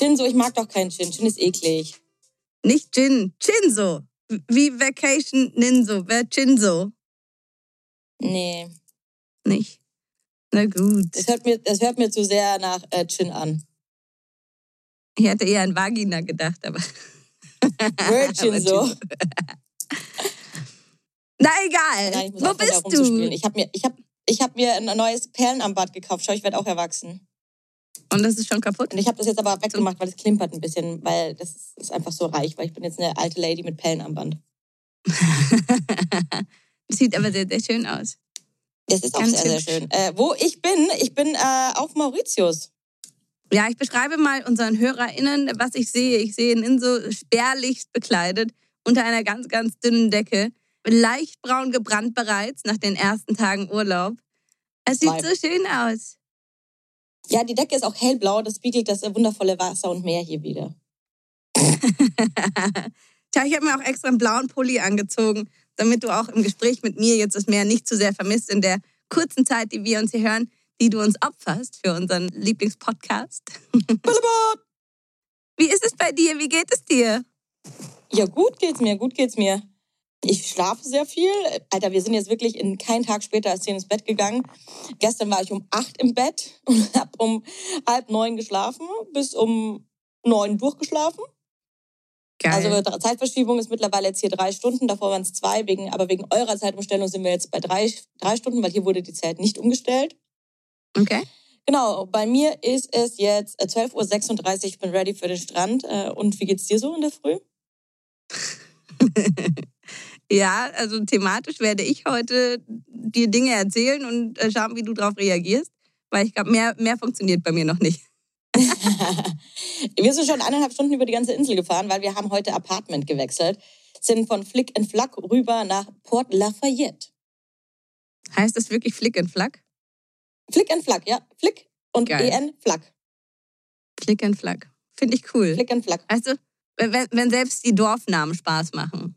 Shinzo, ich mag doch keinen Shin. Shin ist eklig. Nicht Gin, Chinzo. Wie Vacation Ninso, Vacinzo. Nee, Nicht. Na gut. das hört mir, das hört mir zu sehr nach äh, Chin an. Ich hätte eher an Vagina gedacht, aber. Virgin so. Na egal. Nein, Wo bist du? Ich habe mir, ich hab, ich hab mir ein neues Perlenarmband gekauft. Schau, ich werde auch erwachsen. Und das ist schon kaputt? Und ich habe das jetzt aber weggemacht, weil es klimpert ein bisschen, weil das ist- einfach so reich, weil ich bin jetzt eine alte Lady mit Perlenarmband. Sieht aber sehr, sehr schön aus. Das ist auch Ganz sehr, sehr schön. Äh, wo ich bin, ich bin äh, auf Mauritius. Ja, ich beschreibe mal unseren HörerInnen, was ich sehe. Ich sehe ihn in so spärlichst bekleidet, unter einer ganz, ganz dünnen Decke. Leicht braun gebrannt bereits nach den ersten Tagen Urlaub. Es sieht Vibe. so schön aus. Ja, die Decke ist auch hellblau. Das spiegelt das wundervolle Wasser und Meer hier wieder. Tja, ich habe mir auch extra einen blauen Pulli angezogen, damit du auch im Gespräch mit mir jetzt das Meer nicht zu sehr vermisst in der kurzen Zeit, die wir uns hier hören, die du uns opferst für unseren Lieblingspodcast. Wie ist es bei dir? Wie geht es dir? Ja, gut geht's mir, gut geht's mir. Ich schlafe sehr viel. Alter, wir sind jetzt wirklich in keinen Tag später als zehn ins Bett gegangen. Gestern war ich um acht im Bett und habe um halb neun geschlafen, bis um neun durchgeschlafen. Geil. Also Zeitverschiebung ist mittlerweile jetzt hier drei Stunden, davor waren es zwei, wegen, aber wegen eurer Zeitumstellung sind wir jetzt bei drei, drei Stunden, weil hier wurde die Zeit nicht umgestellt. okay. Genau, bei mir ist es jetzt äh, 12.36 Uhr, ich bin ready für den Strand. Äh, Und wie geht's dir so in der Früh? Ja, also thematisch werde ich heute dir Dinge erzählen und äh, schauen, wie du darauf reagierst, weil ich glaube, mehr, mehr funktioniert bei mir noch nicht. wir sind schon eineinhalb Stunden über die ganze Insel gefahren, weil wir haben heute Apartment gewechselt. Sind von Flick and Flack rüber nach Port Lafayette. Heißt das wirklich Flick and Flack? Flick and Flack, ja. Flick und Geil. EN Flack. Flick and Flack. Finde ich cool. Flick and Flack. Weißt du, wenn, wenn- wenn selbst die Dorfnamen Spaß machen.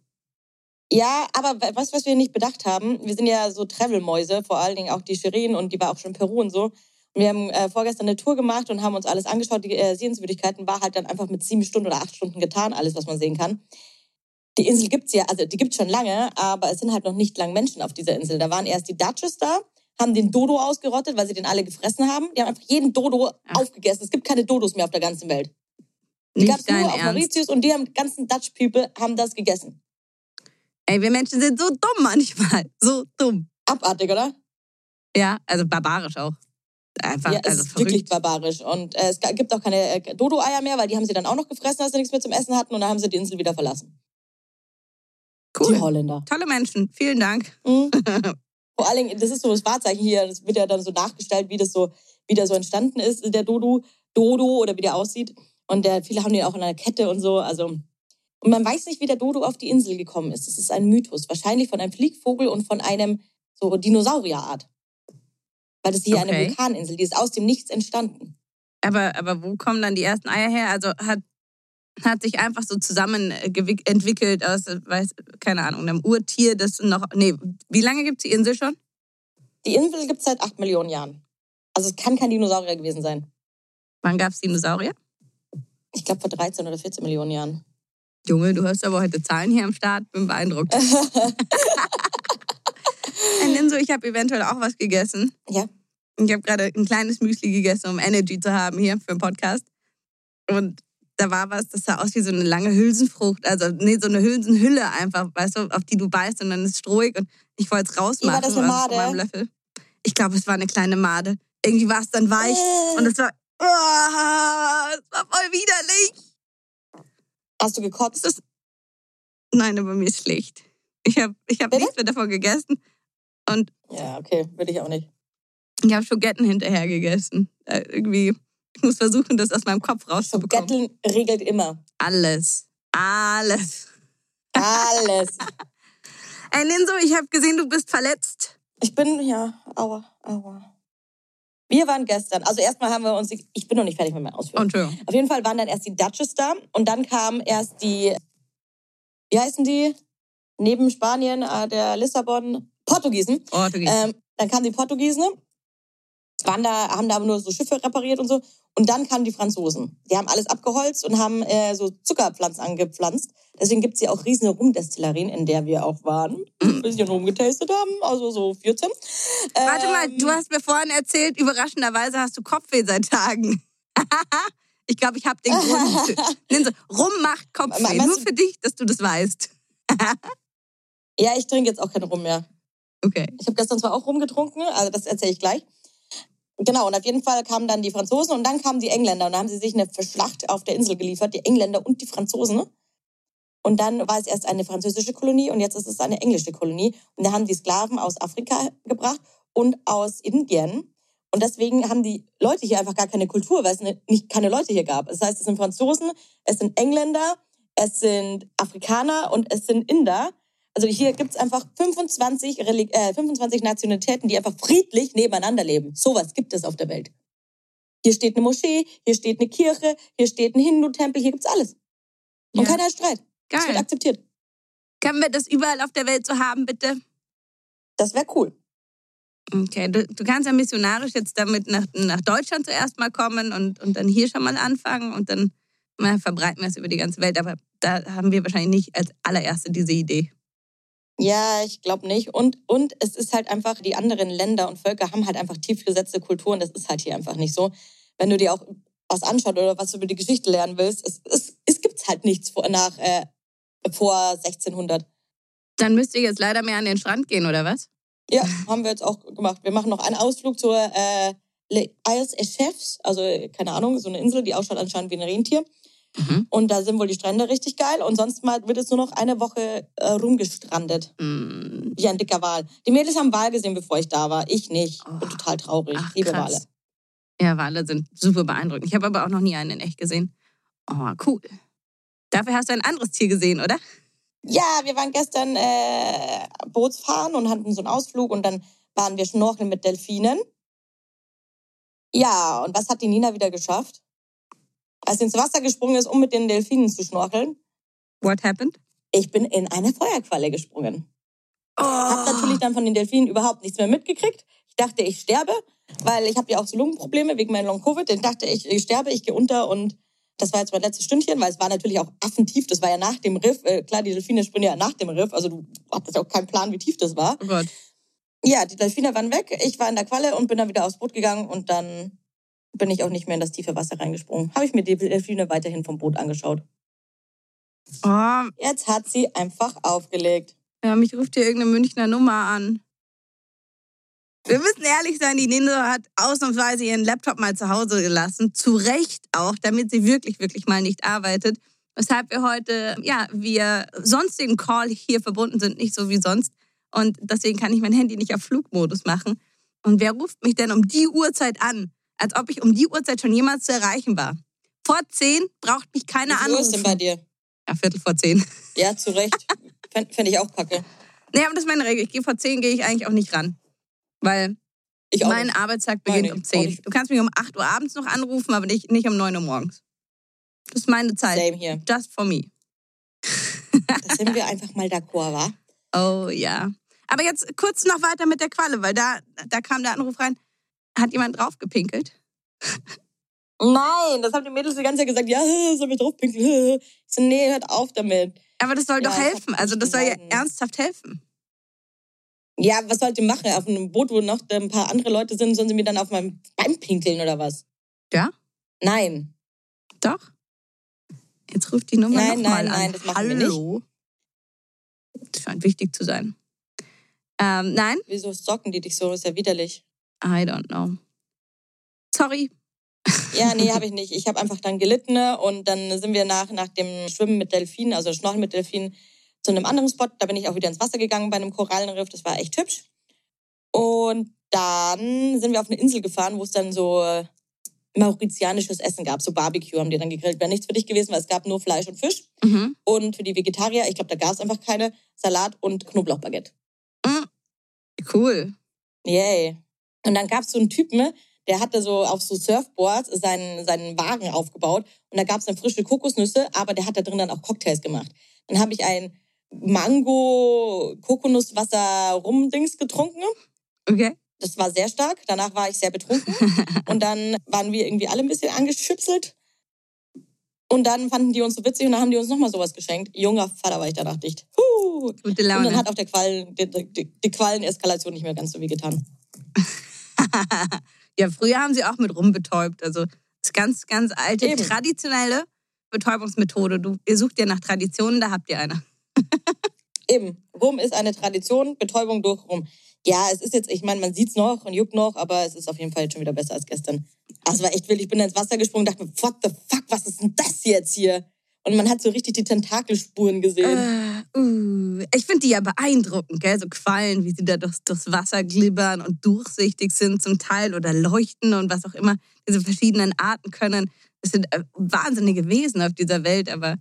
Ja, aber was, was wir nicht bedacht haben, wir sind ja so Travel-Mäuse, vor allen Dingen auch die Shirin und die war auch schon in Peru und so. Und wir haben äh, vorgestern eine Tour gemacht und haben uns alles angeschaut. Die äh, Sehenswürdigkeiten war halt dann einfach mit sieben Stunden oder acht Stunden getan, alles, was man sehen kann. Die Insel gibt's ja, also die gibt's schon lange, aber es sind halt noch nicht lang Menschen auf dieser Insel. Da waren erst die Dutches da, haben den Dodo ausgerottet, weil sie den alle gefressen haben. Die haben einfach jeden Dodo Ach. aufgegessen. Es gibt keine Dodos mehr auf der ganzen Welt. Die Nicht gab's nur auf Ernst. Mauritius und die haben, ganzen Dutch People haben das gegessen. Ey, wir Menschen sind so dumm manchmal. So dumm. Abartig, oder? Ja, also barbarisch auch. Einfach, Ja, es also ist wirklich barbarisch. Und äh, es gibt auch keine äh, Dodo-Eier mehr, weil die haben sie dann auch noch gefressen, als sie nichts mehr zum Essen hatten. Und dann haben sie die Insel wieder verlassen. Die Cool. Holländer. Tolle Menschen. Vielen Dank. Mhm. Vor allen Dingen, das ist so das Wahrzeichen hier. Das wird ja dann so nachgestellt, wie das so, wie der so entstanden ist, der Dodo, Dodo oder wie der aussieht. Und der, viele haben den auch in einer Kette und so. Also, und man weiß nicht, wie der Dodo auf die Insel gekommen ist. Das ist ein Mythos. Wahrscheinlich von einem Fliegvogel und von einem so Dinosaurierart. Weil das ist hier eine Okay. Vulkaninsel, die ist aus dem Nichts entstanden. Aber, aber wo kommen dann die ersten Eier her? Also hat, hat sich einfach so zusammen äh, entwickelt aus, äh, weiß, keine Ahnung, einem Urtier, das noch. Nee, wie lange gibt es die Insel schon? Die Insel gibt es seit acht Millionen Jahren. Also es kann kein Dinosaurier gewesen sein. Wann gab es Dinosaurier? Ich glaube vor 13 oder 14 Millionen Jahren. Junge, du hast aber heute Zahlen hier am Start. Bin beeindruckt. Ninso, ich habe eventuell auch was gegessen. Ja. Ich habe gerade ein kleines Müsli gegessen, um Energy zu haben hier für den Podcast. Und da war was, das sah aus wie so eine lange Hülsenfrucht. Also, nee, so eine Hülsenhülle einfach, weißt du, auf die du beißt und dann ist es strohig. Und ich wollte es rausmachen das eine Made? meinem Löffel. Ich glaube, es war eine kleine Made. Irgendwie war es dann weich Äh. und es war, oh, es war voll widerlich. Hast du gekotzt? Das nein, aber mir ist schlecht. Ich habe ich hab Bitte? nichts mehr davon gegessen. Und Ja, okay, würde ich auch nicht. ich habe Schogetten hinterher gegessen. Äh, irgendwie, ich muss versuchen, das aus meinem Kopf rauszubekommen. Getteln regelt immer. Alles. Alles. Alles. Ey, Linso, ich habe gesehen, du bist verletzt. Ich bin, ja, aua, aua. Wir waren gestern, also erstmal haben wir uns, ich bin noch nicht fertig mit meinen Ausführungen. Entschuldigung. Auf jeden Fall waren dann erst die Duchess da und dann kamen erst die, wie heißen die? Neben Spanien, äh, der Lissabon, Portugiesen. Oh, gehst. Ähm, dann kamen die Portugiesen, waren da, haben da aber nur so Schiffe repariert und so. Und dann kamen die Franzosen. Die haben alles abgeholzt und haben äh, so Zuckerpflanzen angepflanzt. Deswegen gibt's hier auch riesige Rumdestillerien, in der wir auch waren. Ein bisschen rumgetastet haben, also so 14. Warte mal, Ähm, du hast mir vorhin erzählt, überraschenderweise hast du Kopfweh seit Tagen. ich glaube, ich habe den Grund. Rum macht Kopfweh. Nur für dich, dass du das weißt. Ja, ich trinke jetzt auch keinen Rum mehr. Okay. Ich habe gestern zwar auch rumgetrunken, also das erzähle ich gleich. Genau, und auf jeden Fall kamen dann die Franzosen und dann kamen die Engländer und da haben sie sich eine Schlacht auf der Insel geliefert, die Engländer und die Franzosen. Und dann war es erst eine französische Kolonie und jetzt ist es eine englische Kolonie. Und da haben die Sklaven aus Afrika gebracht und aus Indien. Und deswegen haben die Leute hier einfach gar keine Kultur, weil es ne- nicht keine Leute hier gab. Das heißt, es sind Franzosen, es sind Engländer, es sind Afrikaner und es sind Inder. Also hier gibt's einfach 25, Reli äh, 25 Nationalitäten, die einfach friedlich nebeneinander leben. Sowas gibt es auf der Welt. Hier steht eine Moschee, hier steht eine Kirche, hier steht ein Hindu-Tempel, hier gibt's alles. Und Ja. keiner hat Streit. Es wird Geil. akzeptiert. Können wir das überall auf der Welt so haben, bitte? Das wäre cool. Okay, du, du kannst ja missionarisch jetzt damit nach, nach Deutschland zuerst mal kommen und, und dann hier schon mal anfangen und dann mal verbreiten wir es über die ganze Welt. Aber da haben wir wahrscheinlich nicht als allererste diese Idee. Ja, ich glaube nicht. Und, und es ist halt einfach, die anderen Länder und Völker haben halt einfach tief gesetzte Kulturen. Das ist halt hier einfach nicht so. Wenn du dir auch was anschaust oder was du über die Geschichte lernen willst, es, es, es gibt halt nichts vor, nach, äh, vor 1600. Dann müsst ihr jetzt leider mehr an den Strand gehen, oder was? Ja, haben wir jetzt auch gemacht. Wir machen noch einen Ausflug zur äh, Le Isles Echefs, also keine Ahnung, so eine Insel, die ausschaut anscheinend wie ein Rentier. Mhm. Und da sind wohl die Strände richtig geil. Und sonst mal wird es nur noch eine Woche äh, rumgestrandet. Mm, Wie ein dicker Wal. Die Mädels haben Wal gesehen, bevor ich da war. Ich nicht. Oh. Bin total traurig. Ach, Liebe krass. Wale. Ja, Wale sind super beeindruckend. Ich habe aber auch noch nie einen in echt gesehen. Oh, cool. Dafür hast du ein anderes Tier gesehen, oder? Ja, wir waren gestern äh, Bootsfahren und hatten so einen Ausflug und dann waren wir schnorcheln mit Delfinen. Ja, und was hat die Nina wieder geschafft? Als sie ins Wasser gesprungen ist, um mit den Delfinen zu schnorcheln. What happened? Ich bin in eine Feuerqualle gesprungen. Oh, Hab natürlich dann von den Delfinen überhaupt nichts mehr mitgekriegt. Ich dachte, ich sterbe, weil ich habe ja auch so Lungenprobleme wegen meinem Long-Covid. Dann dachte ich, ich sterbe, ich gehe unter und das war jetzt mein letztes Stündchen, weil es war natürlich auch affentief. Das war ja nach dem Riff. Äh, klar, die Delfine springen ja nach dem Riff. Also du hattest ja auch keinen Plan, wie tief das war. oh Gott. Ja, die Delfine waren weg. Ich war in der Qualle und bin dann wieder aufs Boot gegangen und dann bin ich auch nicht mehr in das tiefe Wasser reingesprungen. Habe ich mir die Delfine weiterhin vom Boot angeschaut. Oh, Jetzt hat sie einfach aufgelegt. ja, mich ruft hier irgendeine Münchner Nummer an. Wir müssen ehrlich sein, die Nino hat ausnahmsweise ihren Laptop mal zu Hause gelassen. Zu Recht auch, damit sie wirklich, wirklich mal nicht arbeitet. Weshalb wir heute, ja, wir sonstigen Call hier verbunden sind, nicht so wie sonst. Und deswegen kann ich mein Handy nicht auf Flugmodus machen. Und wer ruft mich denn um die Uhrzeit an? Als ob ich um die Uhrzeit schon jemals zu erreichen war. Vor zehn braucht mich keiner Wie viel Uhr ist denn bei dir? Ja, Viertel vor zehn. Ja, zu Recht. Fände fänd ich auch kacke. Nee, aber das ist meine Regel. Ich gehe vor 10 gehe ich eigentlich auch nicht ran. Weil mein nicht. Arbeitstag beginnt Meine, um auch 10. nicht. Du kannst mich um 8 Uhr abends noch anrufen, aber nicht, nicht um 9 Uhr morgens. Das ist meine Zeit. Same hier. Just for me. Da sind wir einfach mal d'accord, wa? Oh ja. Aber jetzt kurz noch weiter mit der Qualle, weil da, da kam der Anruf rein. Hat jemand draufgepinkelt? Nein, das haben die Mädels die ganze Zeit gesagt. Ja, soll wir draufpinkeln? Ich so, nee, hört auf damit. Aber das soll Ja, doch ich helfen. Also das nicht soll ja ernsthaft helfen. Ja, was sollt ihr machen? Auf einem Boot, wo noch ein paar andere Leute sind, sollen sie mir dann auf meinem Bein pinkeln oder was? Ja? Nein. Doch. Jetzt ruft die Nummer Nein, nochmal nein, an. nein, das machen wir Hallo. Das scheint wichtig zu sein. Ähm, nein, Wieso socken die dich so? Das ist ja widerlich. I don't know. Sorry. Ja, nee, habe ich nicht. Ich habe einfach dann gelitten ne? und dann sind wir nach, nach dem Schwimmen mit Delfinen, also Schnorcheln mit Delfinen, zu einem anderen Spot. Da bin ich auch wieder ins Wasser gegangen bei einem Korallenriff. Das war echt hübsch. Und dann sind wir auf eine Insel gefahren, wo es dann so mauritianisches Essen gab. So Barbecue haben die dann gegrillt. Wäre nichts für dich gewesen, weil es gab nur Fleisch und Fisch. Mhm. Und für die Vegetarier, ich glaube, da gab es einfach keine Salat und Knoblauchbaguette. Mhm. Cool. Yay. Und dann gab es so einen Typen, der hatte so auf so Surfboards seinen, seinen Wagen aufgebaut. Und da gab es dann frische Kokosnüsse, aber der hat da drin dann auch Cocktails gemacht. Dann habe ich ein Mango-Kokosnusswasser-Rum-Dings getrunken. Okay. Das war sehr stark. Danach war ich sehr betrunken. und dann waren wir irgendwie alle ein bisschen angeschüpselt. Und dann fanden die uns so witzig und dann haben die uns nochmal sowas geschenkt. Junger Vater war ich danach dicht. Huh. Gute Und dann Laune. hat auch der Quallen, die, die, die Qualleneskalation nicht mehr ganz so weh getan. ja, früher haben sie auch mit Rum betäubt. Also das ist ganz, ganz alte, Eben. traditionelle Betäubungsmethode. Du, ihr sucht ja nach Traditionen, da habt ihr eine. Eben, Rum ist eine Tradition, Betäubung durch Rum. Ja, es ist jetzt, ich meine, man sieht's noch und juckt noch, aber es ist auf jeden Fall jetzt schon wieder besser als gestern. Es war echt wild. Ich bin ins Wasser gesprungen und dachte mir, what the fuck, was ist denn das jetzt hier? Und man hat so richtig die Tentakelspuren gesehen. Äh, uh, ich finde die ja beeindruckend, gell? So Quallen, wie sie da durchs, durchs Wasser glibbern und durchsichtig sind zum Teil oder leuchten und was auch immer diese verschiedenen Arten können. Das sind äh, wahnsinnige Wesen auf dieser Welt, aber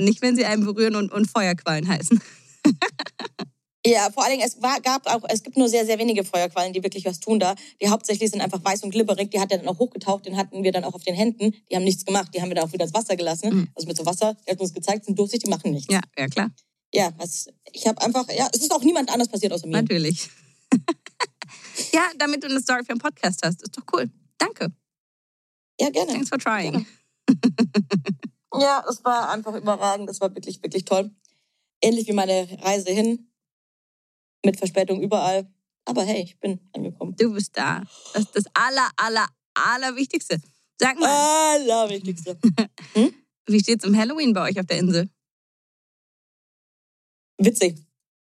nicht, wenn sie einen berühren und, und Feuerquallen heißen. Ja, vor allen Dingen, es war, gab auch, es gibt nur sehr, sehr wenige Feuerquallen, die wirklich was tun da. Die hauptsächlich sind einfach weiß und glibberig. Die hat er dann auch hochgetaucht, den hatten wir dann auch auf den Händen. Die haben nichts gemacht, die haben wir dann auch wieder ins Wasser gelassen. Mhm. Also mit so Wasser, der hat uns gezeigt, sind durchsichtig, die machen nichts. Ja, ja klar, Ja, es, ich habe einfach, ja, es ist auch niemand anders passiert außer mir. natürlich. ja, damit du eine Story für einen Podcast hast, ist doch cool. Danke. Ja, gerne. Thanks for trying. Ja, es war einfach überragend. Das war wirklich, wirklich toll. Ähnlich wie meine Reise hin. Mit Verspätung überall. Aber hey, ich bin angekommen. Du bist da. Das ist das aller, aller, allerwichtigste. Sag mal, Allerwichtigste. wie steht's um Halloween bei euch auf der Insel? Witzig.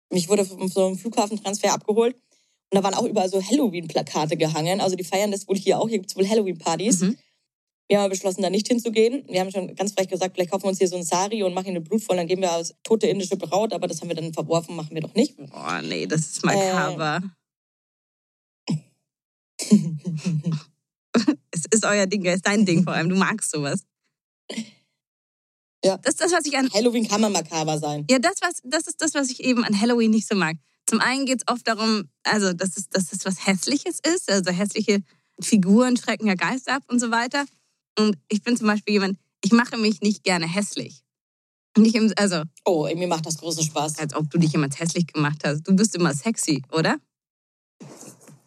Mich wurde von so einem Flughafentransfer abgeholt. Und da waren auch überall so Halloween-Plakate gehangen. Also die feiern das wohl hier auch. Hier gibt's wohl Halloween-Partys. Mhm. Wir haben beschlossen, da nicht hinzugehen. Wir haben schon ganz frech gesagt, vielleicht kaufen wir uns hier so ein Sari und machen eine Blut voll. Dann gehen wir als tote indische Braut. Aber das haben wir dann verworfen, machen wir doch nicht. Boah, nee, das ist makaber. es ist euer Ding, es ist dein Ding vor allem. Du magst sowas. Ja. Das ist das, was ich an. Halloween kann man makaber sein. Ja, das, was, das ist das, was ich eben an Halloween nicht so mag. Zum einen geht es oft darum, also dass es, dass es was Hässliches ist. Also hässliche Figuren schrecken ja Geister ab und so weiter. Und ich bin zum Beispiel jemand, ich mache mich nicht gerne hässlich. Nicht im, also, Oh, mir macht das großen Spaß. als ob du dich jemals hässlich gemacht hast. Du bist immer sexy, oder?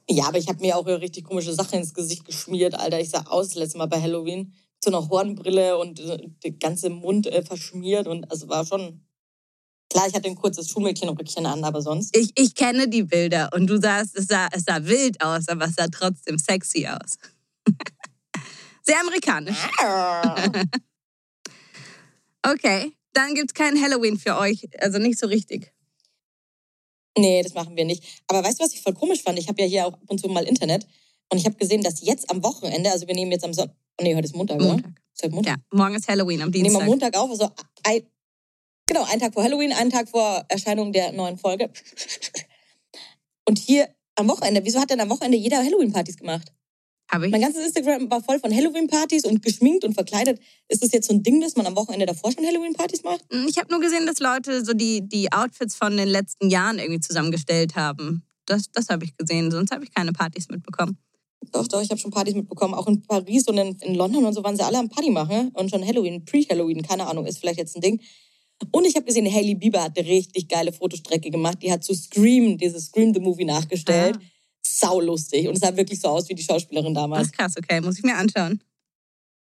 Ja, aber ich habe mir auch richtig komische Sachen ins Gesicht geschmiert, Alter. Ich sah aus das letzte Mal bei Halloween. Mit so einer Hornbrille und äh, der ganze Mund äh, verschmiert. Und also war schon. Klar, ich hatte ein kurzes Schulmädchenrückchen an, aber sonst. Ich, ich kenne die Bilder und du sahst, es sah, es sah wild aus, aber es sah trotzdem sexy aus. Sehr amerikanisch. Okay, dann gibt's kein Halloween für euch. Also nicht so richtig. Nee, das machen wir nicht. Aber weißt du, was ich voll komisch fand? Ich habe ja hier auch ab und zu mal Internet. Und ich habe gesehen, dass jetzt am Wochenende, also wir nehmen jetzt am Sonntag. Nee, heute ist Montag, oder? Montag. Ist heute Montag? Ja, morgen ist Halloween am Wir nehmen Dienstag. am Montag auf, also ein, genau, einen Tag vor Halloween, einen Tag vor Erscheinung der neuen Folge. Und hier am Wochenende, wieso hat denn am Wochenende jeder Halloween-Partys gemacht? Habe ich. Mein ganzes Instagram war voll von Halloween-Partys und geschminkt und verkleidet. Ist das jetzt so ein Ding, dass man am Wochenende davor schon Halloween-Partys macht? Ich habe nur gesehen, dass Leute so die, die Outfits von den letzten Jahren irgendwie zusammengestellt haben. Das, das habe ich gesehen, sonst habe ich keine Partys mitbekommen. Doch, doch, ich habe schon Partys mitbekommen. Auch in Paris und in, in London und so waren sie alle am Party machen. Und schon Halloween, Pre-Halloween, keine Ahnung, ist vielleicht jetzt ein Ding. Und ich habe gesehen, Hailey Bieber hat eine richtig geile Fotostrecke gemacht. Die hat zu Scream, dieses Scream the Movie nachgestellt. Ah. Sau lustig. Und es sah wirklich so aus wie die Schauspielerin Das damals. ist krass, okay, muss ich mir anschauen.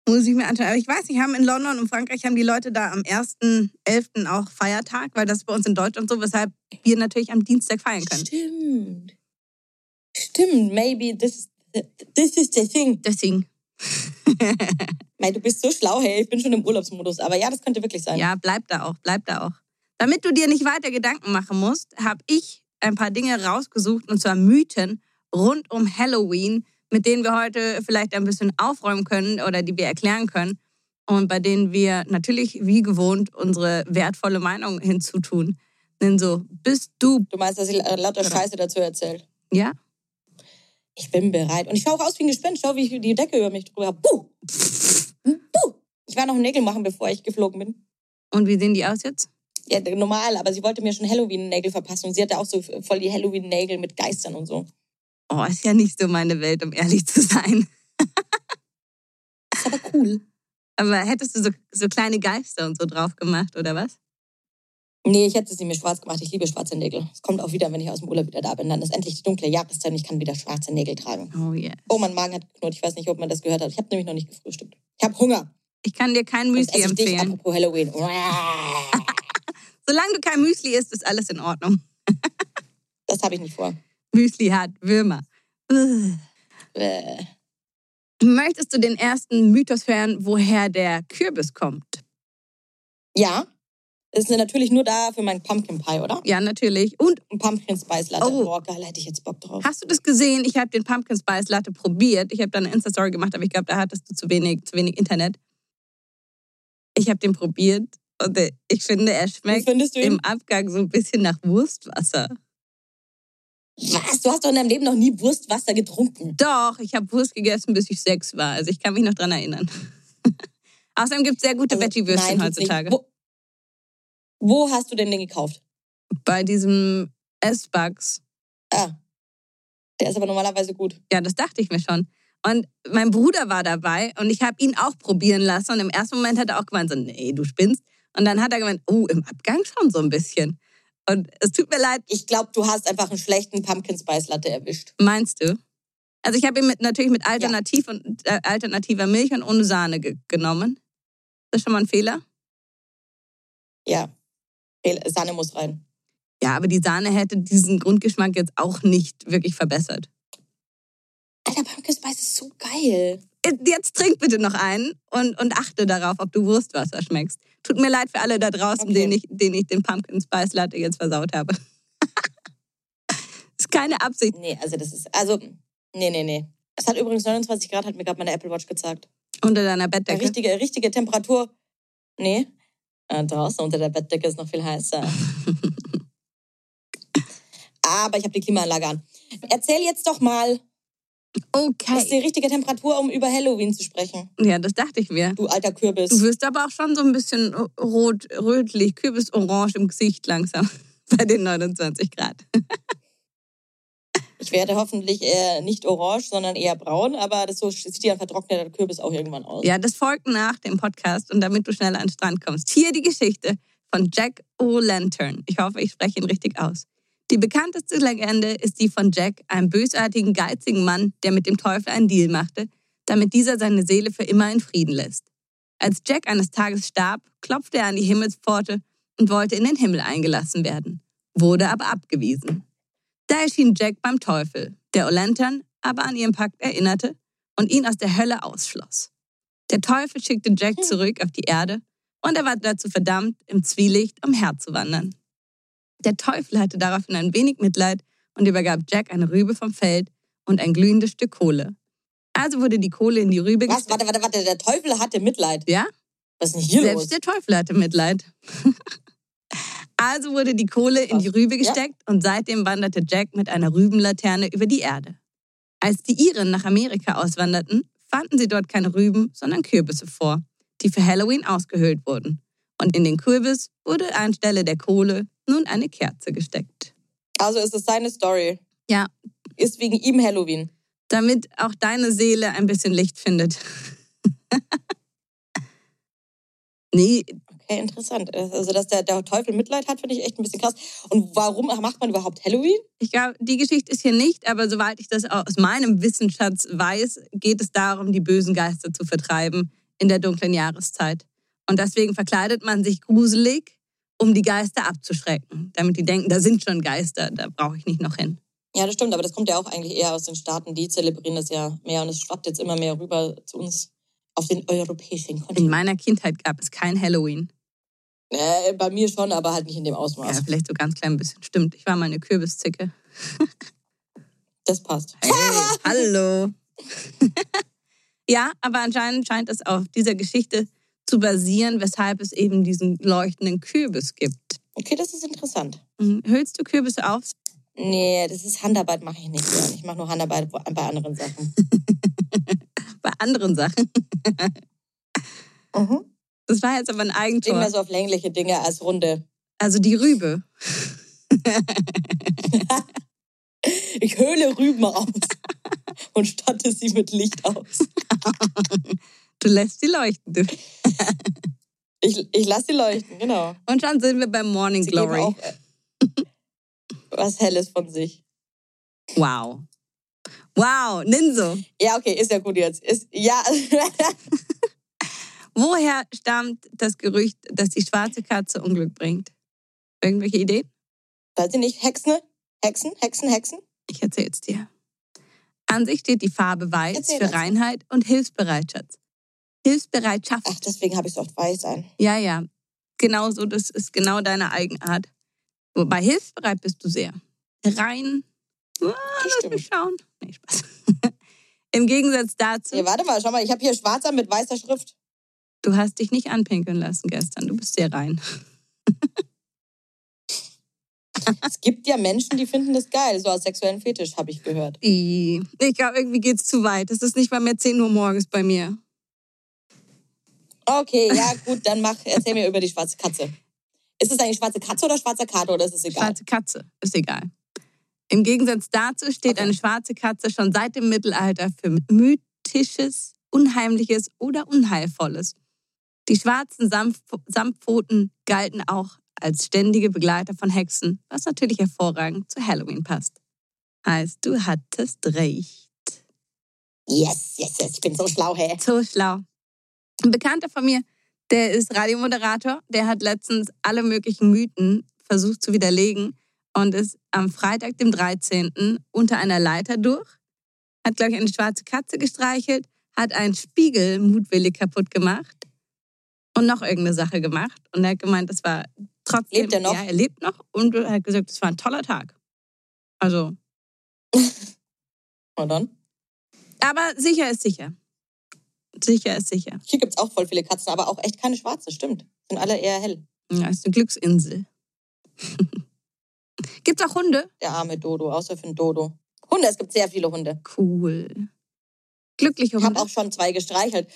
Muss ich mir anschauen. Aber ich weiß nicht, haben in London und Frankreich haben die Leute da am 1.11. auch Feiertag, weil das ist bei uns in Deutschland so, weshalb wir natürlich am Dienstag feiern können. Stimmt. Stimmt, maybe this is, this is the thing. Deswegen, Mei, du bist so schlau, hey, ich bin schon im Urlaubsmodus. Aber ja, das könnte wirklich sein. ja, bleib da auch, bleib da auch. Damit du dir nicht weiter Gedanken machen musst, habe ich ein paar Dinge rausgesucht, und zwar Mythen rund um Halloween, mit denen wir heute vielleicht ein bisschen aufräumen können oder die wir erklären können und bei denen wir natürlich wie gewohnt unsere wertvolle Meinung hinzutun. Denn so, bist du, Du meinst, dass ich lauter Genau. Scheiße dazu erzähle? ja? Ich bin bereit. Und ich schaue auch aus wie ein Gespenst. Schau, wie ich die Decke über mich drüber habe. Buh! Buh! Ich war noch Nägel machen, bevor ich geflogen bin. Und wie sehen die aus jetzt? Ja, normal, aber sie wollte mir schon Halloween-Nägel verpassen. Und sie hatte auch so voll die Halloween-Nägel mit Geistern und so. Oh, ist ja nicht so meine Welt, um ehrlich zu sein. Ist aber cool. Aber hättest du so, so kleine Geister und so drauf gemacht, oder was? Nee, ich hätte sie mir schwarz gemacht. Ich liebe schwarze Nägel. Es kommt auch wieder, wenn ich aus dem Urlaub wieder da bin. Dann ist endlich die dunkle Jahreszeit und ich kann wieder schwarze Nägel tragen. Oh yeah. Oh, mein Magen hat geknurrt. Ich weiß nicht, ob man das gehört hat. Ich habe nämlich noch nicht gefrühstückt. Ich habe Hunger. Ich kann dir kein Müsli ich dich, empfehlen. apropos Halloween. Solange du kein Müsli isst, ist alles in Ordnung. Das habe ich nicht vor. Müsli hat Würmer. Äh, Möchtest du den ersten Mythos hören, woher der Kürbis kommt? Ja, ist natürlich nur da für meinen Pumpkin Pie, oder? Ja, natürlich. Und Ein Pumpkin Spice Latte. Oh. Boah, geil, hätte ich jetzt Bock drauf. hast du das gesehen? Ich habe den Pumpkin Spice Latte probiert. Ich habe da eine Insta-Story gemacht, aber ich glaube, da hattest du zu wenig, zu wenig Internet. Ich habe den probiert und äh, ich finde, er schmeckt im Abgang so ein bisschen nach Wurstwasser. Was? Du hast doch in deinem Leben noch nie Wurstwasser getrunken. Doch, ich habe Wurst gegessen, bis ich sechs war. Also ich kann mich noch dran erinnern. Außerdem gibt es sehr gute Also, Veggie-Würstchen heutzutage. Wo, wo hast du denn den gekauft? Bei diesem S-Bugs. Ah, der ist aber normalerweise gut. Ja, das dachte ich mir schon. Und mein Bruder war dabei und ich habe ihn auch probieren lassen. Und im ersten Moment hat er auch gemeint, so, nee, du spinnst. Und dann hat er gemeint, oh, im Abgang schon so ein bisschen. Und es tut mir leid, Ich glaube, du hast einfach einen schlechten Pumpkin Spice Latte erwischt. meinst du? Also ich habe ihn mit, natürlich mit Alternativ und, äh, alternativer Milch und ohne Sahne ge genommen. Ist das schon mal ein Fehler? Ja. Sahne muss rein. Ja, aber die Sahne hätte diesen Grundgeschmack jetzt auch nicht wirklich verbessert. Alter, Pumpkin geil. Jetzt trink bitte noch einen und, und achte darauf, ob du Wurstwasser schmeckst. Tut mir leid für alle da draußen, Okay. denen, ich, denen ich den Pumpkin Spice Latte jetzt versaut habe. ist keine Absicht. Nee, also das ist, also, nee, nee, nee. Es hat übrigens 29 Grad, hat mir gerade meine Apple Watch gezeigt. Unter deiner Eine Bettdecke. richtige, richtige Temperatur. Nee. Äh, draußen unter der Bettdecke ist noch viel heißer. Aber ich habe die Klimaanlage an. Erzähl jetzt doch mal, was ist die Okay. richtige Temperatur, um über Halloween zu sprechen? Ja, das dachte ich mir. Du alter Kürbis. Du wirst aber auch schon so ein bisschen rot, rötlich, kürbisorange im Gesicht langsam bei den 29 Grad. Ich werde hoffentlich eher nicht orange, sondern eher braun, aber das so sieht ja ein vertrockneter Kürbis auch irgendwann aus. Ja, das folgt nach dem Podcast und damit du schneller an den Strand kommst. Hier die Geschichte von Jack O'Lantern. Ich hoffe, ich spreche ihn richtig aus. Die bekannteste Legende ist die von Jack, einem bösartigen, geizigen Mann, der mit dem Teufel einen Deal machte, damit dieser seine Seele für immer in Frieden lässt. Als Jack eines Tages starb, klopfte er an die Himmelspforte und wollte in den Himmel eingelassen werden, wurde aber abgewiesen. Da erschien Jack beim Teufel, der O'Lantern aber an ihren Pakt erinnerte und ihn aus der Hölle ausschloss. Der Teufel schickte Jack zurück auf die Erde und er war dazu verdammt, im Zwielicht umherzuwandern. Der Teufel hatte daraufhin ein wenig Mitleid und übergab Jack eine Rübe vom Feld und ein glühendes Stück Kohle. Also wurde die Kohle in die Rübe Was? gesteckt. Warte, warte, warte. Der Teufel hatte Mitleid. Ja, Was ist denn hier selbst los? der Teufel hatte Mitleid. also wurde die Kohle in die Rübe Ja. gesteckt und seitdem wanderte Jack mit einer Rübenlaterne über die Erde. Als die Iren nach Amerika auswanderten, fanden sie dort keine Rüben, sondern Kürbisse vor, die für Halloween ausgehöhlt wurden. Und in den Kürbis wurde anstelle der Kohle nun eine Kerze gesteckt. Also ist es seine Story. Ja, Ist wegen ihm Halloween. damit auch deine Seele ein bisschen Licht findet. nee, Okay, interessant. Also, dass der, der Teufel Mitleid hat, finde ich echt ein bisschen krass. Und warum macht man überhaupt Halloween? Ich glaube, die Geschichte ist hier nicht, aber soweit ich das aus meinem Wissensschatz weiß, geht es darum, die bösen Geister zu vertreiben in der dunklen Jahreszeit. Und deswegen verkleidet man sich gruselig, um die Geister abzuschrecken, damit die denken, da sind schon Geister, da brauche ich nicht noch hin. Ja, das stimmt, aber das kommt ja auch eigentlich eher aus den Staaten. Die zelebrieren das ja mehr und es schwappt jetzt immer mehr rüber zu uns auf den europäischen In Kontinent. meiner Kindheit gab es kein Halloween. Äh, bei mir schon, aber halt nicht in dem Ja, Ausmaß. vielleicht so ganz klein bisschen. Stimmt, ich war mal eine Kürbiszicke. Das passt. Hey, hallo. Ja, aber anscheinend scheint es auf dieser Geschichte zu basieren, weshalb es eben diesen leuchtenden Kürbis gibt. Okay, das ist interessant. Mhm. Hüllst du Kürbisse auf? Nee, das ist Handarbeit, mache ich nicht gern. Ich mache nur Handarbeit bei anderen Sachen. Bei anderen Sachen. Mhm. Das war jetzt aber ein Ich bin Eigentor. mehr so auf längliche Dinge als runde. Also die Rübe. Ich höhle Rüben aus und statte sie mit Licht aus. Du lässt sie leuchten. Du. Ich, ich lasse sie leuchten, genau. Und schon sind wir beim Morning Sie Glory. auch äh, was Helles von sich. Wow. Wow, Ninso. Ja, okay, ist ja gut jetzt. Ist, ja, Woher stammt das Gerücht, dass die schwarze Katze Unglück bringt? Irgendwelche Ideen? weiß ich nicht, Hexen? Hexen, Hexen, Hexen? Ich erzähl's dir. An sich steht die Farbe weiß Erzähl für das. Reinheit und Hilfsbereitschaft. Hilfsbereitschaft. Ach, deswegen habe ich so oft weiß ein. Ja, ja. Genau so, das ist genau deine Eigenart. Wobei hilfsbereit bist du sehr. Rein. Ah, lass mich schauen. Nee, Spaß. Im Gegensatz dazu, Nee, warte mal, schau mal, ich habe hier schwarzer mit weißer Schrift. du hast dich nicht anpinkeln lassen gestern. Du bist sehr rein. Es gibt ja Menschen, die finden das geil, so als sexuellen Fetisch, habe ich gehört. Ich glaube, irgendwie geht's zu weit. Es ist nicht mal mehr 10 Uhr morgens bei mir. Okay, ja, gut, dann mach, erzähl mir über die schwarze Katze. Ist es eigentlich schwarze Katze oder schwarzer Kater oder ist es egal? Schwarze Katze, ist egal. Im Gegensatz dazu steht Okay. eine schwarze Katze schon seit dem Mittelalter für Mythisches, Unheimliches oder Unheilvolles. Die schwarzen Samf Samtpfoten galten auch als ständige Begleiter von Hexen, was natürlich hervorragend zu Halloween passt. Heißt, du hattest recht. Yes, yes, yes, ich bin so schlau, hä? So schlau. Ein Bekannter von mir, der ist Radiomoderator, der hat letztens alle möglichen Mythen versucht zu widerlegen und ist am Freitag, dem 13. unter einer Leiter durch, hat, glaube ich, eine schwarze Katze gestreichelt, hat einen Spiegel mutwillig kaputt gemacht und noch irgendeine Sache gemacht. Und er hat gemeint, das war trotzdem. Lebt er noch? Ja, er lebt noch und er hat gesagt, es war ein toller Tag. Also, Und dann? aber sicher ist sicher. Sicher ist sicher. Hier gibt es auch voll viele Katzen, aber auch echt keine schwarzen, stimmt. Sind alle eher hell. Ja, ist eine Glücksinsel. Gibt's auch Hunde? Der arme Dodo, außer für den Dodo. Hunde, es gibt sehr viele Hunde. Cool. Glückliche Ich habe Hunde. auch schon zwei gestreichelt.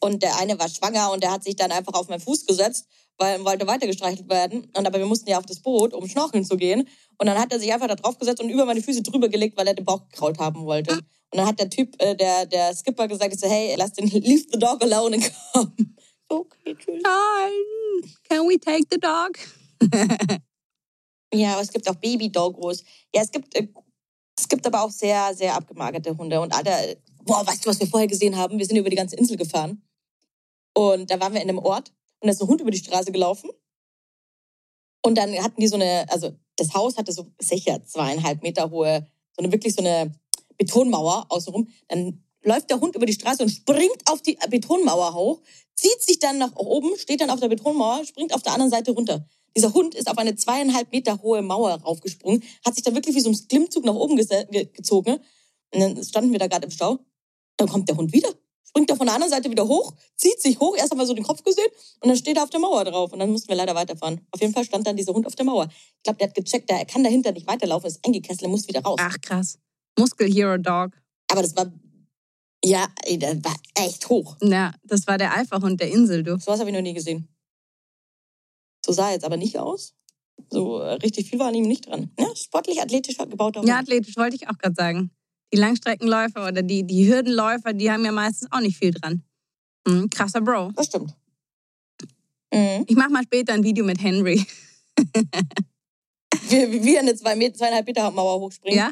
Und der eine war schwanger und der hat sich dann einfach auf meinen Fuß gesetzt, weil er wollte weiter gestreichelt werden. Und aber wir mussten ja auf das Boot, um schnorcheln zu gehen. Und dann hat er sich einfach da drauf gesetzt und über meine Füße drüber gelegt, weil er den Bauch gekrault haben wollte. Und dann hat der Typ, äh, der, der Skipper gesagt, ich so, hey, lass den, leave the dog alone and come. Okay, tschüss. Nein. Can we take the dog? Ja, aber es gibt auch Baby-Doggos. Ja, es gibt, äh, es gibt aber auch sehr, sehr abgemagerte Hunde. Und alle, boah, weißt du, was wir vorher gesehen haben? Wir sind über die ganze Insel gefahren. Und da waren wir in einem Ort und da ist ein Hund über die Straße gelaufen. Und dann hatten die so eine, also das Haus hatte so sicher zweieinhalb Meter hohe, so eine wirklich so eine Betonmauer außenrum. Dann läuft der Hund über die Straße und springt auf die Betonmauer hoch, zieht sich dann nach oben, steht dann auf der Betonmauer, springt auf der anderen Seite runter. Dieser Hund ist auf eine zweieinhalb Meter hohe Mauer raufgesprungen, hat sich dann wirklich wie so ein Klimmzug nach oben gezogen. Und dann standen wir da gerade im Stau. Dann kommt der Hund wieder, springt da von der anderen Seite wieder hoch, zieht sich hoch, erst einmal so den Kopf gesehen und dann steht er auf der Mauer drauf. Und dann mussten wir leider weiterfahren. Auf jeden Fall stand dann dieser Hund auf der Mauer. Ich glaube, der hat gecheckt, der kann dahinter nicht weiterlaufen, ist eingekesselt, er muss wieder raus. Ach, krass. Muskel Hero Dog. Aber das war, ja, ey, das war echt hoch. Ja, das war der Alpha-Hund der Insel, du. Sowas habe ich noch nie gesehen. So sah er jetzt aber nicht aus. So äh, richtig viel war an ihm nicht dran. Ja, sportlich, athletisch gebauter Hund. Ja, athletisch wollte ich auch gerade sagen. Die Langstreckenläufer oder die, die Hürdenläufer, die haben ja meistens auch nicht viel dran. Hm, krasser Bro. Das stimmt. Mhm. Ich mach mal später ein Video mit Henry. Wie, wie eine zwei Meter, zweieinhalb Meter Mauer hochspringt. Ja?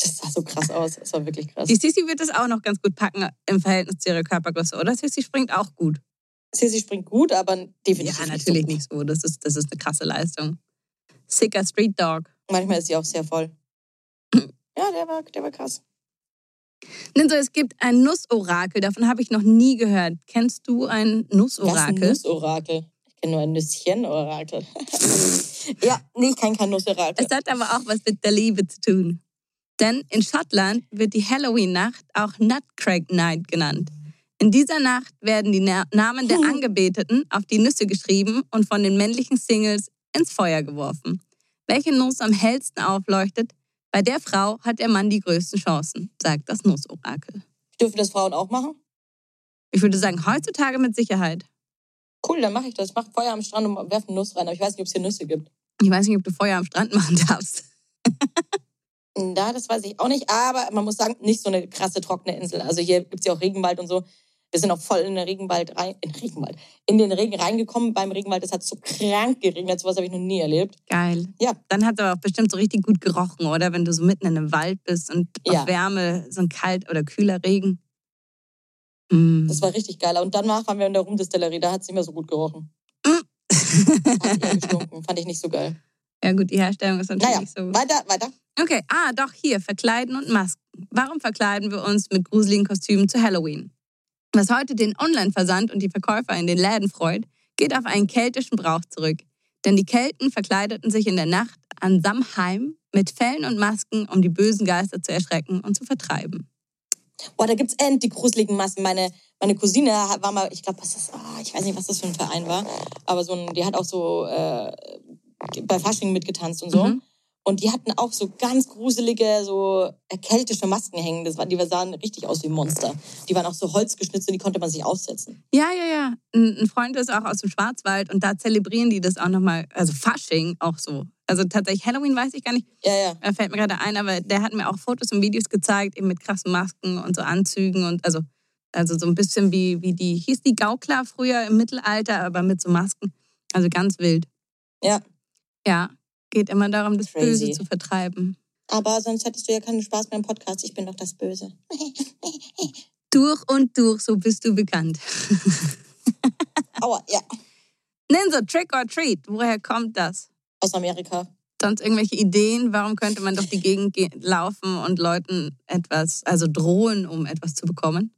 Das sah so krass aus. Das war wirklich krass. Die Sissi wird das auch noch ganz gut packen im Verhältnis zu ihrer Körpergröße, oder? Sissi springt auch gut. Sissy springt gut, aber definitiv ja, nicht natürlich so gut. nicht so. Das ist, das ist eine krasse Leistung. Sicker Street Dog. Manchmal ist sie auch sehr voll. Ja, der war, der war krass. Ninso, es gibt ein Nussorakel, davon habe ich noch nie gehört. Kennst du ein Was ein Nussorakel? Nussorakel. Ich kenne nur ein Nüsschen-Orakel. ja, nee, ich kann kein Nussorakel. Es hat aber auch was mit der Liebe zu tun. Denn in Schottland wird die Halloween-Nacht auch Nutcrack Night genannt. In dieser Nacht werden die Na Namen der Angebeteten auf die Nüsse geschrieben und von den männlichen Singles ins Feuer geworfen. Welche Nuss am hellsten aufleuchtet, bei der Frau hat der Mann die größten Chancen, sagt das Nussorakel. Dürfen das Frauen auch machen? Ich würde sagen, heutzutage mit Sicherheit. Cool, dann mache ich das. Ich mache Feuer am Strand und werfe eine Nuss rein. Aber ich weiß nicht, ob es hier Nüsse gibt. Ich weiß nicht, ob du Feuer am Strand machen darfst. Ja, das weiß ich auch nicht. Aber man muss sagen, nicht so eine krasse trockene Insel. Also hier gibt es ja auch Regenwald und so. Wir sind auch voll in den Regenwald rein, in Regenwald, in den Regen reingekommen beim Regenwald. Das hat so krank geregnet. Sowas habe ich noch nie erlebt. Geil. Ja. Dann hat es aber auch bestimmt so richtig gut gerochen, oder? Wenn du so mitten in einem Wald bist und Ja. auf Wärme, so ein kalt oder kühler Regen. Mm. Das war richtig geil. Und danach waren wir in der Rumdistillerie. Da hat es nicht mehr so gut gerochen. Hat eher gestunken. Fand ich nicht so geil. ja gut, die Herstellung ist natürlich Naja, nicht so... weiter, weiter. Okay, ah, doch, hier, verkleiden und Masken. Warum verkleiden wir uns mit gruseligen Kostümen zu Halloween? Was heute den Online-Versand und die Verkäufer in den Läden freut, geht auf einen keltischen Brauch zurück. Denn die Kelten verkleideten sich in der Nacht an Samhain mit Fellen und Masken, um die bösen Geister zu erschrecken und zu vertreiben. Boah, da gibt's end die gruseligen Massen. Meine, meine Cousine war mal, ich glaube, was das, ah, ich weiß nicht, was das für ein Verein war, aber so ein, die hat auch so äh, bei Fasching mitgetanzt und so. Mhm. Und die hatten auch so ganz gruselige, so keltische Masken hängen. Das war, die sahen richtig aus wie Monster. Die waren auch so holzgeschnitzt und die konnte man sich aussetzen. Ja, ja, ja. Ein Freund ist auch aus dem Schwarzwald und da zelebrieren die das auch nochmal, also Fasching auch so. Also tatsächlich Halloween weiß ich gar nicht, Ja, ja. Er fällt mir gerade ein, aber der hat mir auch Fotos und Videos gezeigt, eben mit krassen Masken und so Anzügen und also, also so ein bisschen wie, wie die, hieß die Gaukler früher im Mittelalter, aber mit so Masken. Also ganz wild. Ja. Ja, geht immer darum, das Crazy. Böse zu vertreiben. Aber sonst hättest du ja keinen Spaß mehr im Podcast. Ich bin doch das Böse. Durch und durch, so bist du bekannt. Aua, ja. Nenn so Trick or Treat. Woher kommt das? Aus Amerika. Sonst irgendwelche Ideen? Warum könnte man durch die Gegend ge- laufen und Leuten etwas, also drohen, um etwas zu bekommen?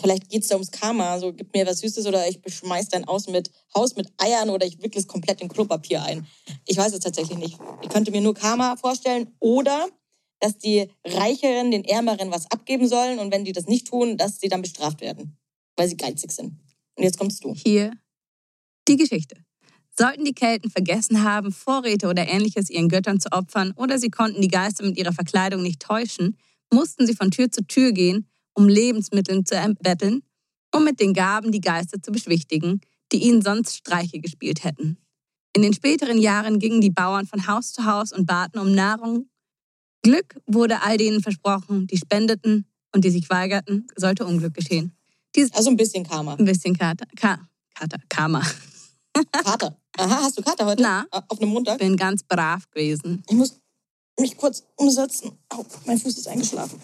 Vielleicht geht's da ums Karma. So, gib mir was Süßes oder ich beschmeiß dein Haus mit, Haus mit Eiern oder ich wickel es komplett in Klopapier ein. Ich weiß es tatsächlich nicht. Ich könnte mir nur Karma vorstellen oder dass die Reicheren den Ärmeren was abgeben sollen und wenn die das nicht tun, dass sie dann bestraft werden, weil sie geizig sind. Und jetzt kommst du. Hier die Geschichte. Sollten die Kelten vergessen haben, Vorräte oder ähnliches ihren Göttern zu opfern oder sie konnten die Geister mit ihrer Verkleidung nicht täuschen, mussten sie von Tür zu Tür gehen, um Lebensmittel zu erbetteln, um mit den Gaben die Geister zu beschwichtigen, die ihnen sonst Streiche gespielt hätten. In den späteren Jahren gingen die Bauern von Haus zu Haus und baten um Nahrung. Glück wurde all denen versprochen, die spendeten und die sich weigerten, sollte Unglück geschehen. Dies Also ein bisschen Karma. ein bisschen Kater, Ka, Kater, Karma. Kater. Aha, hast du Kater heute? Na. Auf einem Montag? Bin ganz brav gewesen. Ich muss mich kurz umsetzen. Au, mein Fuß ist eingeschlafen.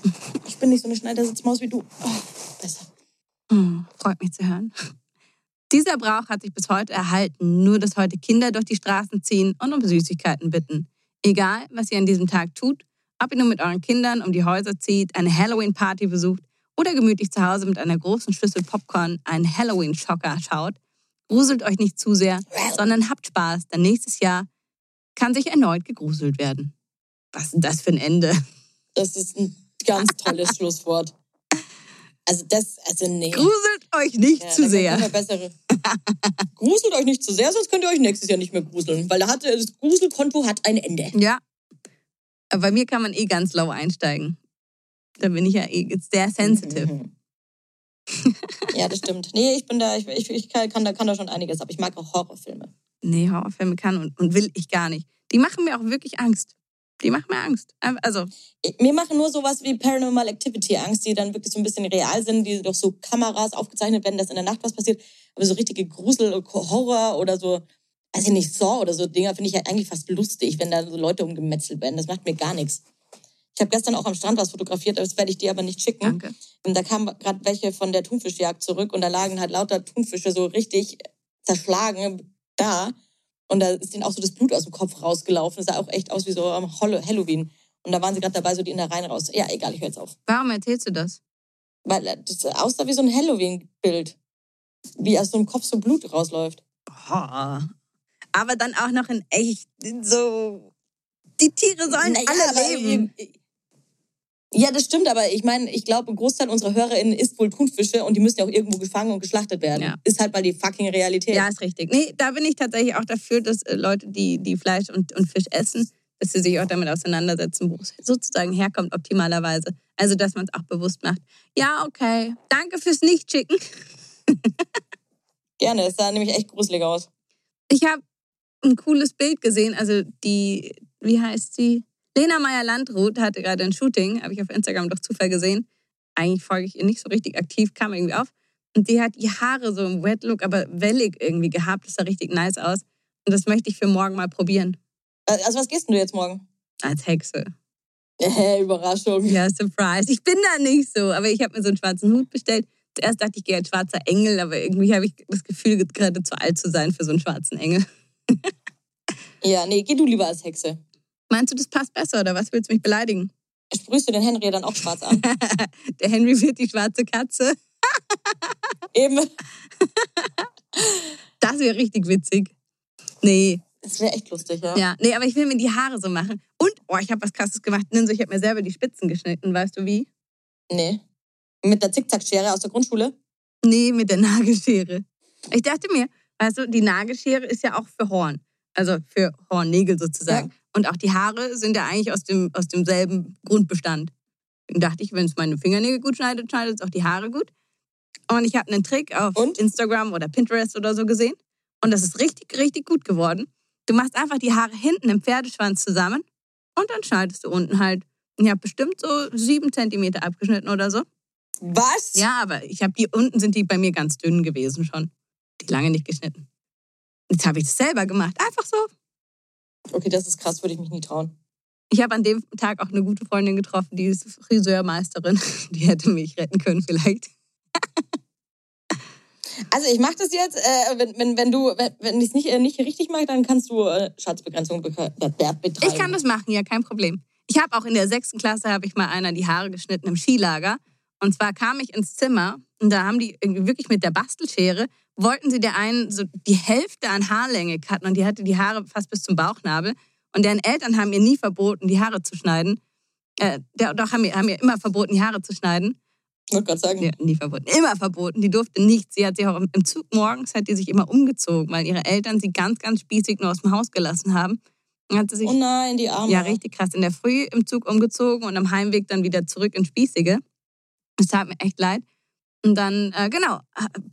Ich bin nicht so eine Schneidersitzmaus wie du. Oh, besser. Hm, freut mich zu hören. Dieser Brauch hat sich bis heute erhalten, nur dass heute Kinder durch die Straßen ziehen und um Süßigkeiten bitten. Egal, was ihr an diesem Tag tut, ob ihr nur mit euren Kindern um die Häuser zieht, eine Halloween-Party besucht oder gemütlich zu Hause mit einer großen Schüssel Popcorn einen Halloween-Schocker schaut, gruselt euch nicht zu sehr, sondern habt Spaß, denn nächstes Jahr kann sich erneut gegruselt werden. Was ist denn das für ein Ende? Das ist ein ganz tolles Schlusswort. Also das, also nee. Gruselt euch nicht Ja, zu sehr. bessere. Gruselt euch nicht zu sehr, sonst könnt ihr euch nächstes Jahr nicht mehr gruseln. Weil da hat, das Gruselkonto hat ein Ende. Ja. Aber bei mir kann man eh ganz low einsteigen. Da bin ich ja eh sehr sensitive. Mhm. Ja, das stimmt. Nee, ich bin da, ich, ich, ich kann, kann, da, kann da schon einiges, aber ich mag auch Horrorfilme. Nee, Horrorfilme kann und, und will ich gar nicht. Die machen mir auch wirklich Angst. Die machen mir Angst. Also, Mir machen nur sowas wie Paranormal Activity Angst, die dann wirklich so ein bisschen real sind, die durch so Kameras aufgezeichnet werden, dass in der Nacht was passiert. Aber so richtige Grusel, Horror oder so, weiß ich nicht, Saw oder so Dinger finde ich ja eigentlich fast lustig, wenn da so Leute umgemetzelt werden. Das macht mir gar nichts. Ich habe gestern auch am Strand was fotografiert, das werde ich dir aber nicht schicken. danke. Und da kamen gerade welche von der Thunfischjagd zurück und da lagen halt lauter Thunfische so richtig zerschlagen da. Und da ist denen auch so das Blut aus dem Kopf rausgelaufen. Das sah auch echt aus wie so am Hall- Halloween. Und da waren sie gerade dabei, so die Innereien raus. Ja, egal, ich höre jetzt auf. Warum erzählst du das? Weil äh, das aussah wie so ein Halloween-Bild. Wie aus so einem Kopf so Blut rausläuft. Aber dann auch noch in echt so Die Tiere sollen Naja, alle leben. Ja, das stimmt, aber ich meine, ich glaube, ein Großteil unserer HörerInnen isst wohl Thunfische und die müssen ja auch irgendwo gefangen und geschlachtet werden. Ja. Ist halt mal die fucking Realität. Ja, ist richtig. Nee, da bin ich tatsächlich auch dafür, dass äh, Leute, die, die Fleisch und, und Fisch essen, dass sie sich auch damit auseinandersetzen, wo es sozusagen herkommt, optimalerweise. Also, dass man es auch bewusst macht. Ja, okay. Danke fürs Nicht-Chicken. Gerne, es sah nämlich echt gruselig aus. Ich habe ein cooles Bild gesehen. Also, die, wie heißt sie? Lena Meyer-Landrut hatte gerade ein Shooting, habe ich auf Instagram durch Zufall gesehen. Eigentlich folge ich ihr nicht so richtig aktiv, kam irgendwie auf. Und die hat die Haare so im Wet-Look, aber wellig irgendwie gehabt. Das sah richtig nice aus. Und das möchte ich für morgen mal probieren. Also was gehst denn du jetzt morgen? Als Hexe. Äh, Überraschung. Ja, Surprise. Ich bin da nicht so, aber ich habe mir so einen schwarzen Hut bestellt. Zuerst dachte ich, ich gehe als schwarzer Engel, aber irgendwie habe ich das Gefühl, gerade zu alt zu sein für so einen schwarzen Engel. Ja, nee, geh du lieber als Hexe. Meinst du, das passt besser oder was willst du mich beleidigen? Sprühst du den Henry dann auch schwarz an? Der Henry wird die schwarze Katze. Eben. Das wäre richtig witzig. Nee, Das wäre echt lustig, ja. ja, nee, aber ich will mir die Haare so machen. Und, oh, ich habe was Krasses gemacht. Ninso, ich habe mir selber die Spitzen geschnitten. Weißt du wie? Nee. Mit der Zickzackschere aus der Grundschule? Nee, mit der Nagelschere. Ich dachte mir, weißt du, die Nagelschere ist ja auch für Horn. Also für Hornnägel sozusagen. Und auch die Haare sind ja eigentlich aus, dem, aus demselben Grundbestand. Dann dachte ich, wenn es meine Fingernägel gut schneidet, schneidet es auch die Haare gut. Und ich habe einen Trick auf Und? Instagram oder Pinterest oder so gesehen. Und das ist richtig, richtig gut geworden. Du machst einfach die Haare hinten im Pferdeschwanz zusammen und dann schneidest du unten halt. Ich habe bestimmt so sieben Zentimeter abgeschnitten oder so. Was? Ja, aber ich habe die unten sind die bei mir ganz dünn gewesen schon. Die lange nicht geschnitten. Jetzt habe ich das selber gemacht. Einfach so. Okay, das ist krass, würde ich mich nie trauen. Ich habe an dem Tag auch eine gute Freundin getroffen, die ist Friseurmeisterin. Die hätte mich retten können vielleicht. Also ich mache das jetzt, äh, wenn, wenn, wenn du, wenn, wenn ich es nicht, äh, nicht richtig mache, dann kannst du äh, Schatzbegrenzung be be betreiben. Ich kann das machen, ja, kein Problem. Ich habe auch in der sechsten Klasse habe ich mal einer die Haare geschnitten im Skilager. Und zwar kam ich ins Zimmer und da haben die wirklich mit der Bastelschere wollten sie der einen so die Hälfte an Haarlänge cutten und die hatte die Haare fast bis zum Bauchnabel. Und deren Eltern haben ihr nie verboten, die Haare zu schneiden. Äh, doch, haben ihr, haben ihr immer verboten, die Haare zu schneiden. Ich wollte gerade sagen, Ja, nie verboten. Immer verboten. Die durfte nichts. Sie hat sich auch im Zug morgens hat die sich immer umgezogen, weil ihre Eltern sie ganz, ganz spießig nur aus dem Haus gelassen haben. Hat sie sich oh nein, die Arme. ja richtig krass in der Früh im Zug umgezogen und am Heimweg dann wieder zurück ins Spießige. Das tat mir echt leid. Und dann, äh, genau,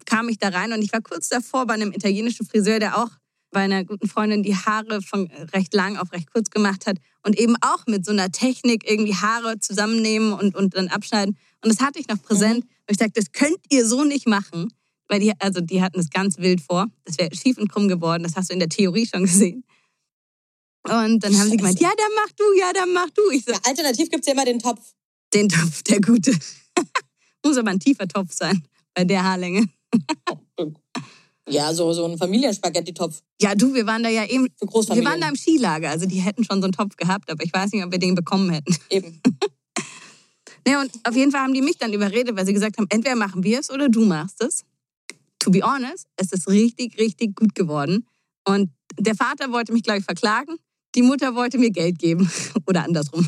kam ich da rein und ich war kurz davor bei einem italienischen Friseur, der auch bei einer guten Freundin die Haare von recht lang auf recht kurz gemacht hat und eben auch mit so einer Technik irgendwie Haare zusammennehmen und, und dann abschneiden. Und das hatte ich noch präsent. Und ich sagte, das könnt ihr so nicht machen. Weil die, also die hatten es ganz wild vor. Das wäre schief und krumm geworden. Das hast du in der Theorie schon gesehen. Und dann haben sie gemeint, ja, dann mach du, ja, dann mach du. Ich so, Ja, alternativ gibt es ja immer den Topf. den Topf, der gute. Muss aber ein tiefer Topf sein bei der Haarlänge. Ja, so, so ein Familienspaghetti-Topf Ja, du, wir waren da ja eben, für wir waren da im Skilager, also die hätten schon so einen Topf gehabt, aber ich weiß nicht, ob wir den bekommen hätten. Eben. Ja, und auf jeden Fall haben die mich dann überredet, weil sie gesagt haben, entweder machen wir es oder du machst es. To be honest, es ist richtig, richtig gut geworden. Und der Vater wollte mich, glaube ich, verklagen. Die Mutter wollte mir Geld geben. Oder andersrum.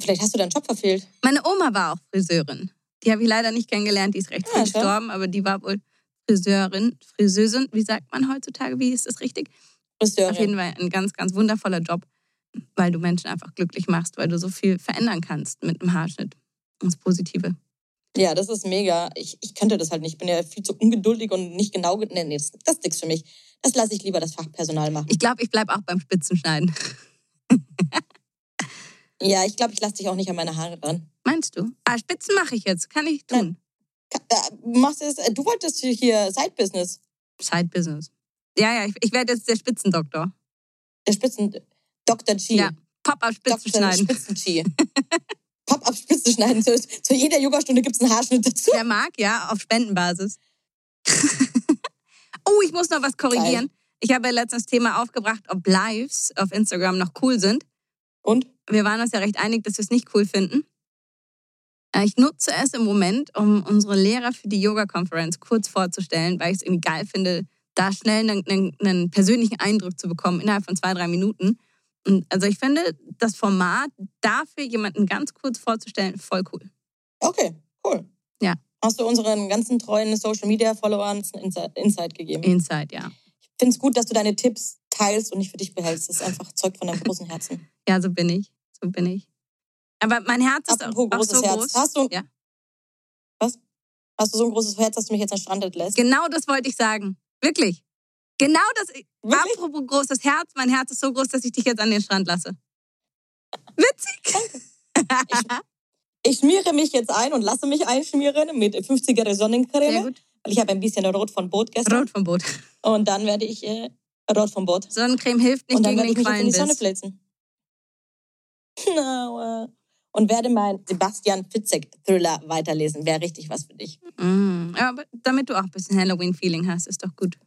Vielleicht hast du deinen Job verfehlt. Meine Oma war auch Friseurin. Die habe ich leider nicht kennengelernt, die ist recht früh Ja, schau. gestorben, aber die war wohl Friseurin, Friseusin, wie sagt man heutzutage, wie ist das richtig? Friseurin. Auf jeden Fall ein ganz, ganz wundervoller Job, weil du Menschen einfach glücklich machst, weil du so viel verändern kannst mit einem Haarschnitt. Das Positive. Ja, das ist mega. Ich, ich könnte das halt nicht. Ich bin ja viel zu ungeduldig und nicht genau. ge- Nee, nee, das, das ist nichts für mich. Das lasse ich lieber das Fachpersonal machen. Ich glaube, ich bleibe auch beim Spitzenschneiden. Ja, ich glaube, ich lasse dich auch nicht an meine Haare ran. Meinst du? Ah, Spitzen mache ich jetzt. Kann ich tun. Ka- äh, Machst du, es, äh, du wolltest hier Side-Business. Side-Business. Ja, ja, ich, ich werde jetzt der Spitzendoktor. Der Spitzen... Dr. G. Ja, Pop-up-Spitzen schneiden. Spitzen G. Pop-up Spitzen schneiden. Zu, zu jeder Yogastunde gibt es einen Haarschnitt dazu. Wer mag, ja, auf Spendenbasis. oh, ich muss noch was korrigieren. Geil. Ich habe ja letztens das Thema aufgebracht, ob Lives auf Instagram noch cool sind. Und? Wir waren uns ja recht einig, dass wir es nicht cool finden. Äh, Ich nutze es im Moment, um unsere Lehrer für die Yoga-Konferenz kurz vorzustellen, weil ich es irgendwie geil finde, da schnell einen, einen, einen persönlichen Eindruck zu bekommen innerhalb von zwei, drei Minuten. Und also ich finde das Format dafür, jemanden ganz kurz vorzustellen, voll cool. Okay, cool. Ja. Hast du unseren ganzen treuen Social Media Followern einen Insi- Insight gegeben? Inside, ja. Ich finde es gut, dass du deine Tipps teilst und nicht für dich behältst. Das ist einfach Zeug von deinem großen Herzen. Ja, so bin ich. So bin ich. Aber mein Herz ist auch, Apropos auch großes so Herz. groß. Hast du, Ja. was? Hast du so ein großes Herz, dass du mich jetzt an den Strand lässt? Genau das wollte ich sagen. Wirklich. Genau das. Wirklich? Apropos großes Herz, mein Herz ist so groß, dass ich dich jetzt an den Strand lasse. Witzig. Ich schmiere mich jetzt ein und lasse mich einschmieren mit 50er Sehr Sonnencreme. gut. Weil ich habe ein bisschen Rot von Boot gestern. Rot vom Boot. Und dann werde ich äh, Rot vom Boot. Sonnencreme hilft nicht und dann gegen werde ich den mich jetzt in die Sonne Quallenbiss. Aua. Und werde meinen Sebastian Fitzek-Thriller weiterlesen. Wäre richtig was für dich. Mm, aber damit du auch ein bisschen Halloween-Feeling hast, ist doch gut.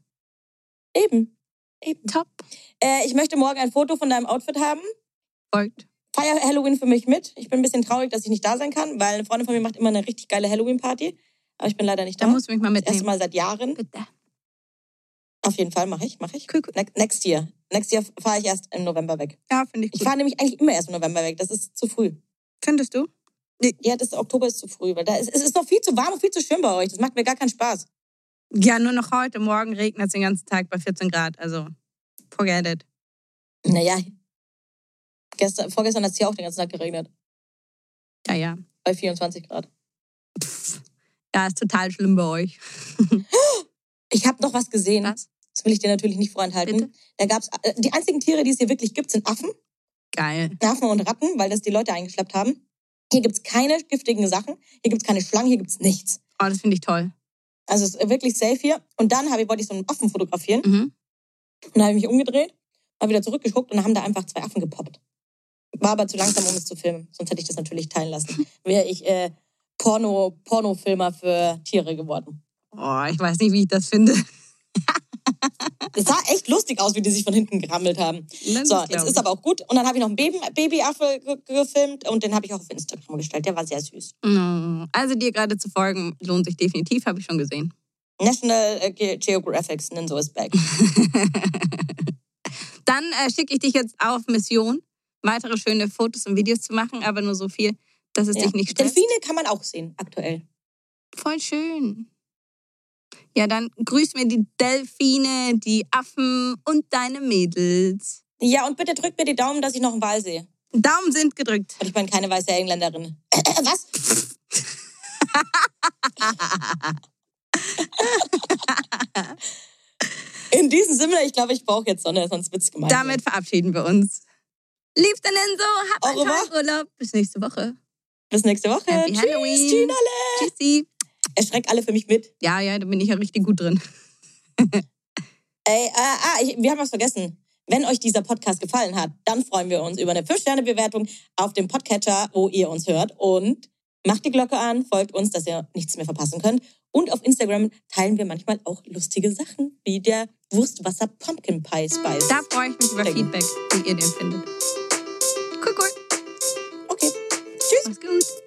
Eben. Eben. Top. Äh, ich möchte morgen ein Foto von deinem Outfit haben. Folgt. Feier Halloween für mich mit. Ich bin ein bisschen traurig, dass ich nicht da sein kann, weil eine Freundin von mir macht immer eine richtig geile Halloween-Party. Aber ich bin leider nicht Da da. musst du mich mal das erste mitnehmen. Mal seit Jahren. Bitte. Auf jeden Fall mache ich, mache ich. Cool, cool. Ne next year. Next year fahre ich erst im November weg. Ja, finde ich Ich gut. fahre nämlich eigentlich immer erst im November weg. Das ist zu früh. Findest du? Ja, das Oktober ist zu früh, weil da ist, es ist noch viel zu warm und viel zu schön bei euch. Das macht mir gar keinen Spaß. Ja, nur noch heute. Morgen regnet es den ganzen Tag bei 14 Grad. Also, forget it. Naja, gestern, vorgestern hat es hier auch den ganzen Tag geregnet. Ja, ja. Bei 24 Grad. Ja, ist total schlimm bei euch. Ich habe noch was gesehen. Was? Das will ich dir natürlich nicht vorenthalten. Bitte? Da gab's äh, die einzigen Tiere, die es hier wirklich gibt, sind Affen. Geil. Affen und Ratten, weil das die Leute eingeschleppt haben. Hier gibt's keine giftigen Sachen. Hier gibt's keine Schlangen. Hier gibt's nichts. Oh, das finde ich toll. Also es ist wirklich safe hier. Und dann habe ich, wollte ich so einen Affen fotografieren. Mhm. Und dann habe ich mich umgedreht, habe wieder zurückgeguckt und dann haben da einfach zwei Affen gepoppt. War aber zu langsam, um es zu filmen. Sonst hätte ich das natürlich teilen lassen. Wäre ich äh, Porno, Pornofilmer für Tiere geworden. Oh, ich weiß nicht, wie ich das finde. Das sah echt lustig aus, wie die sich von hinten gerammelt haben. Das So, jetzt ist aber auch gut. Und dann habe ich noch einen Baby, Babyaffe ge gefilmt und den habe ich auch auf Instagram gestellt. Der war sehr süß. Mm, Also dir gerade zu folgen, lohnt sich definitiv, habe ich schon gesehen. National äh, Ge Geographic Ninja is back. Dann äh, schicke ich dich jetzt auf Mission, weitere schöne Fotos und Videos zu machen, aber nur so viel, dass es Ja. dich nicht stresst. Delfine kann man auch sehen, aktuell. Voll schön. Ja, dann grüß mir die Delfine, die Affen und deine Mädels. Ja, und bitte drückt mir die Daumen, dass ich noch einen Wal sehe. Daumen sind gedrückt. Und ich bin keine weiße Engländerin. Was? In diesem Sinne, ich glaube, ich brauche jetzt Sonne, sonst wird's gemein. Damit verabschieden wir uns. Liebsten so, hab Au einen. Tag Urlaub. Bis nächste Woche. Bis nächste Woche. Happy Tschüss, Halloween. Tschüss, Tschüssi erschreckt alle für mich mit. Ja, ja, da bin ich ja richtig gut drin. Ey, ah, ah ich, wir haben was vergessen. Wenn euch dieser Podcast gefallen hat, dann freuen wir uns über eine 5-Sterne-Bewertung auf dem Podcatcher, wo ihr uns hört. Und macht die Glocke an, folgt uns, dass ihr nichts mehr verpassen könnt. Und auf Instagram teilen wir manchmal auch lustige Sachen, wie der Wurstwasser Pumpkin Pie Spice. Da freue ich mich über Denken. Feedback, wie ihr den findet. Cool, cool. Okay. Tschüss. Mach's gut.